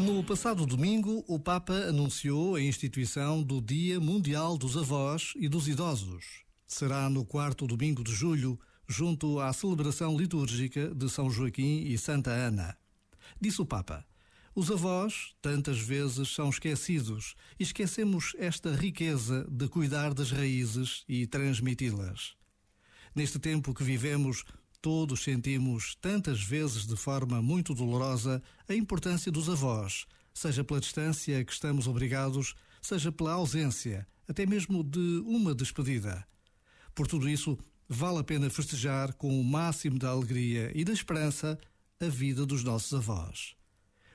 No passado domingo, o Papa anunciou a instituição do Dia Mundial dos Avós e dos Idosos. Será no quarto domingo de julho, junto à celebração litúrgica de São Joaquim e Santa Ana. Disse o Papa: Os avós tantas vezes são esquecidos e esquecemos esta riqueza de cuidar das raízes e transmiti-las. Neste tempo que vivemos, Todos sentimos tantas vezes de forma muito dolorosa a importância dos avós, seja pela distância que estamos obrigados, seja pela ausência, até mesmo de uma despedida. Por tudo isso, vale a pena festejar com o máximo da alegria e da esperança a vida dos nossos avós.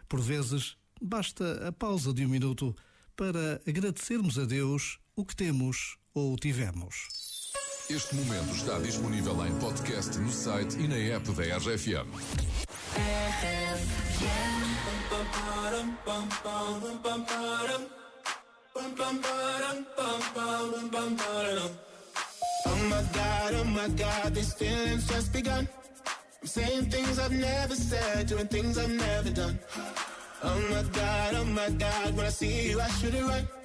Por vezes, basta a pausa de um minuto para agradecermos a Deus o que temos ou tivemos. Este momento está disponível em podcast no site e na app da RFM. Oh my god, oh my god, these feelings just begun. I'm saying things I've never said, doing things I've never done. Oh my god, oh my god, when I see you, I should it right.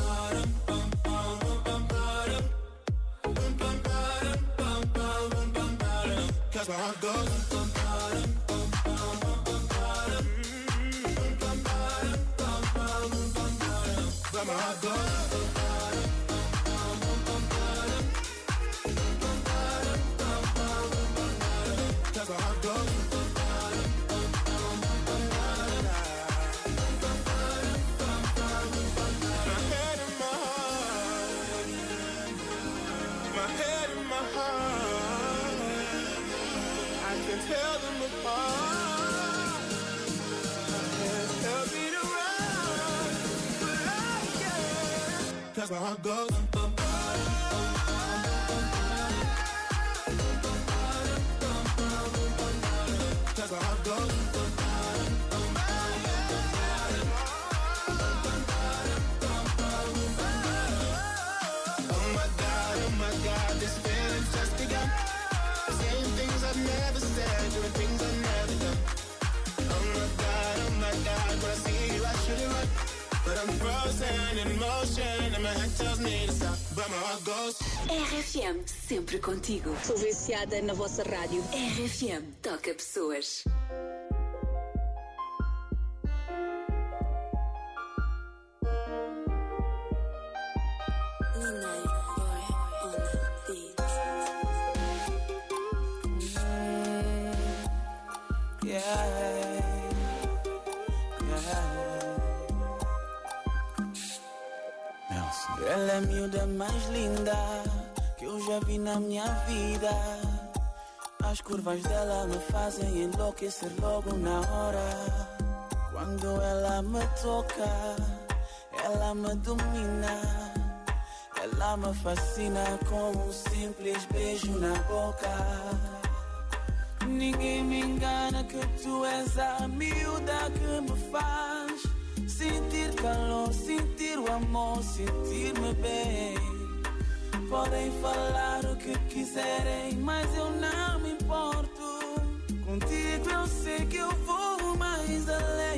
that's where I. can tell them apart. Can't but I can. Cause my heart goes. RFM, sempre contigo. Sou viciada na vossa rádio. RFM, toca pessoas. Ela é a miúda mais linda que eu já vi na minha vida. As curvas dela me fazem enlouquecer logo na hora. Quando ela me toca, ela me domina. Ela me fascina com um simples beijo na boca. Ninguém me engana que tu és a miúda que me faz amor, sentir-me bem. Podem falar o que quiserem, mas eu não me importo. Contigo eu sei que eu vou mais além.